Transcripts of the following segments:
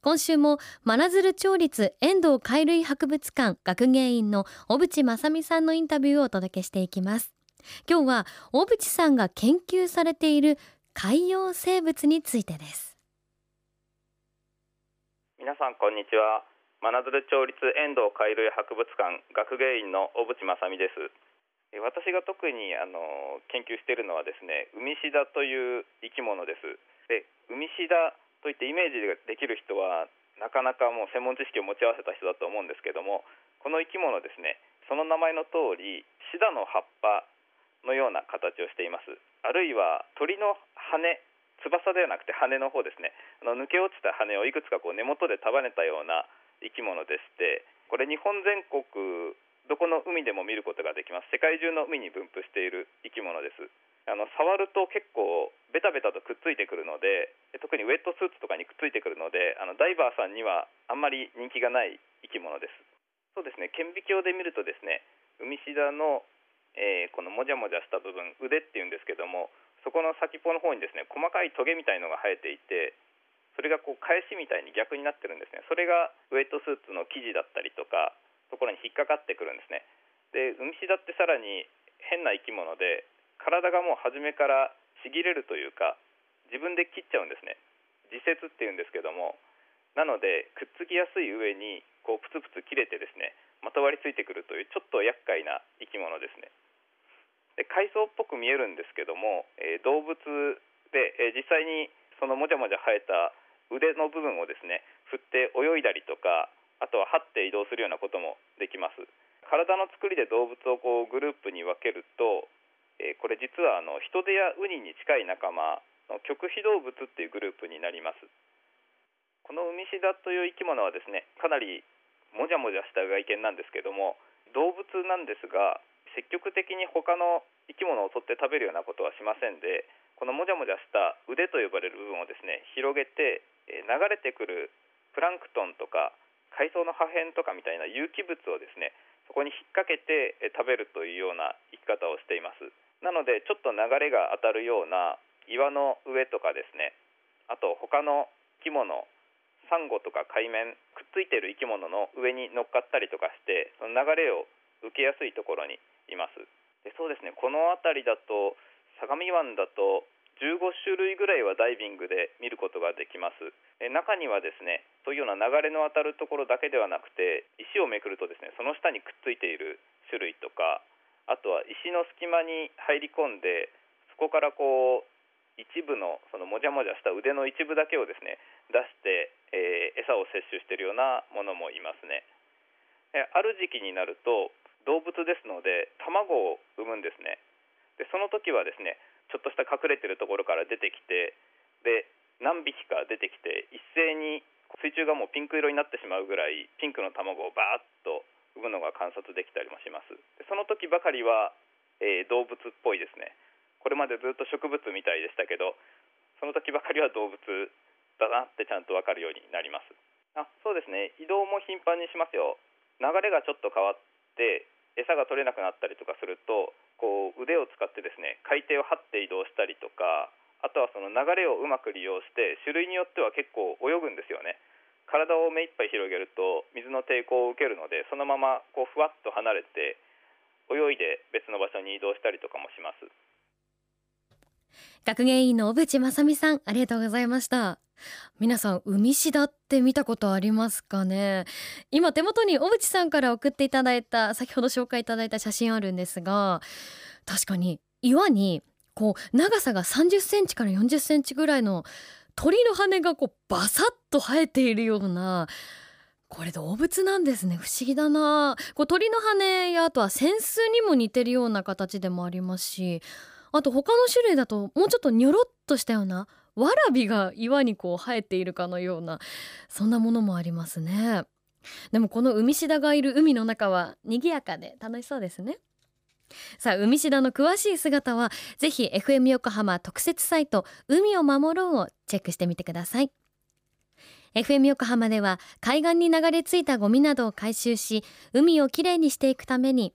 今週も真鶴町立遠藤海類博物館学芸員の小渕正美さんのインタビューをお届けしていきます。今日は小渕さんが研究されている海洋生物についてです。皆さんこんにちは。真鶴町立遠藤海類博物館学芸員の小渕正美です。私が特にあの研究しているのはですねウミシダという生き物です。でウミシダといってイメージができる人はなかなかもう専門知識を持ち合わせた人だと思うんですけどもこの生き物ですねその名前の通りシダの葉っぱのような形をしています。あるいは鳥の羽翼ではなくて羽の方ですね。あの抜け落ちた羽をいくつかこう根元で束ねたような生き物でしてこれ日本全国どこの海でも見ることができます。世界中の海に分布している生き物です。あの触ると結構ベタベタとくっついてくるので特にウェットスーツとかにくっついてくるのであのダイバーさんにはあんまり人気がない生き物です。そうですね。顕微鏡で見るとですねウミシダの、えー、このもじゃもじゃした部分腕っていうんですけどもそこの先っぽの方にですね細かいトゲみたいのが生えていてそれがこう返しみたいに逆になってるんですね。それがウェットスーツの生地だったりとかところに引っかかってくるんですね。でウミシダってさらに変な生き物で体がもう初めからちぎれるというか自分で切っちゃうんですね。自節っていうんですけども。なのでくっつきやすい上にこうプツプツ切れてですねまとわりついてくるというちょっと厄介な生き物ですね。で海藻っぽく見えるんですけども、えー、動物で、えー、実際にそのもじゃもじゃ生えた腕の部分をですね振って泳いだりとかあとは這って移動するようなこともできます。体の作りで動物をこうグループに分けると、えー、これ実はあの人手やウニに近い仲間の極非動物っていうグループになります。このウミシダという生き物はですねかなりもじゃもじゃした外見なんですけども動物なんですが積極的に他の生き物を取って食べるようなことはしませんでこのもじゃもじゃした腕と呼ばれる部分をですね広げて流れてくるプランクトンとか海藻の破片とかみたいな有機物をですねそこに引っ掛けて食べるというような生き方をしています。なのでちょっと流れが当たるような岩の上とかですね。あと他の生き物サンゴとか海面くっついてる生き物の上に乗っかったりとかしてその流れを受けやすいところにいます。でそうですね。この辺りだと相模湾だと15種類ぐらいはダイビングで見ることができます。中にはですねそういうような流れの当たるところだけではなくて石をめくるとですねその下にくっついている種類とかあとは石の隙間に入り込んでそこからこう一部のそのもじゃもじゃした腕の一部だけをですね出して、えー、餌を摂取しているようなものもいますね。ある時期になると動物ですので卵を産むんですね。でその時はですねちょっとした隠れてるところから出てきてで何匹か出てきて一斉に水中がもうピンク色になってしまうぐらいピンクの卵をバーッと産むのが観察できたりもします。その時ばかりは、えー、動物っぽいですね。これまでずっと植物みたいでしたけどその時ばかりは動物だなってちゃんと分かるようになります。あそうですね。移動も頻繁にしますよ。流れがちょっと変わって餌が取れなくなったりとかするとこう腕を使ってですね海底を張って移動したりとかあとはその流れをうまく利用して種類によっては結構泳ぐんですよね。体を目いっぱい広げると水の抵抗を受けるのでそのままこうふわっと離れて泳いで別の場所に移動したりとかもします。学芸員の小渕正美さんありがとうございました。皆さん海シダって見たことありますかね？今手元に小渕さんから送っていただいた先ほど紹介いただいた写真あるんですが確かに岩にこう長さが30センチから40センチぐらいの鳥の羽がこうバサッと生えているようなこれ動物なんですね。不思議だな。こう鳥の羽やあとは扇子にも似てるような形でもありますしあと他の種類だともうちょっとニョロっとしたようなわらびが岩にこう生えているかのようなそんなものもありますね。でもこの海シダがいる海の中は賑やかで楽しそうですね。さあ海シダの詳しい姿はぜひ FM 横浜特設サイト海を守ろうをチェックしてみてください。FM 横浜では海岸に流れ着いたゴミなどを回収し海をきれいにしていくために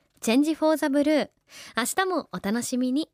チェンジフォーザブルー。明日もお楽しみに。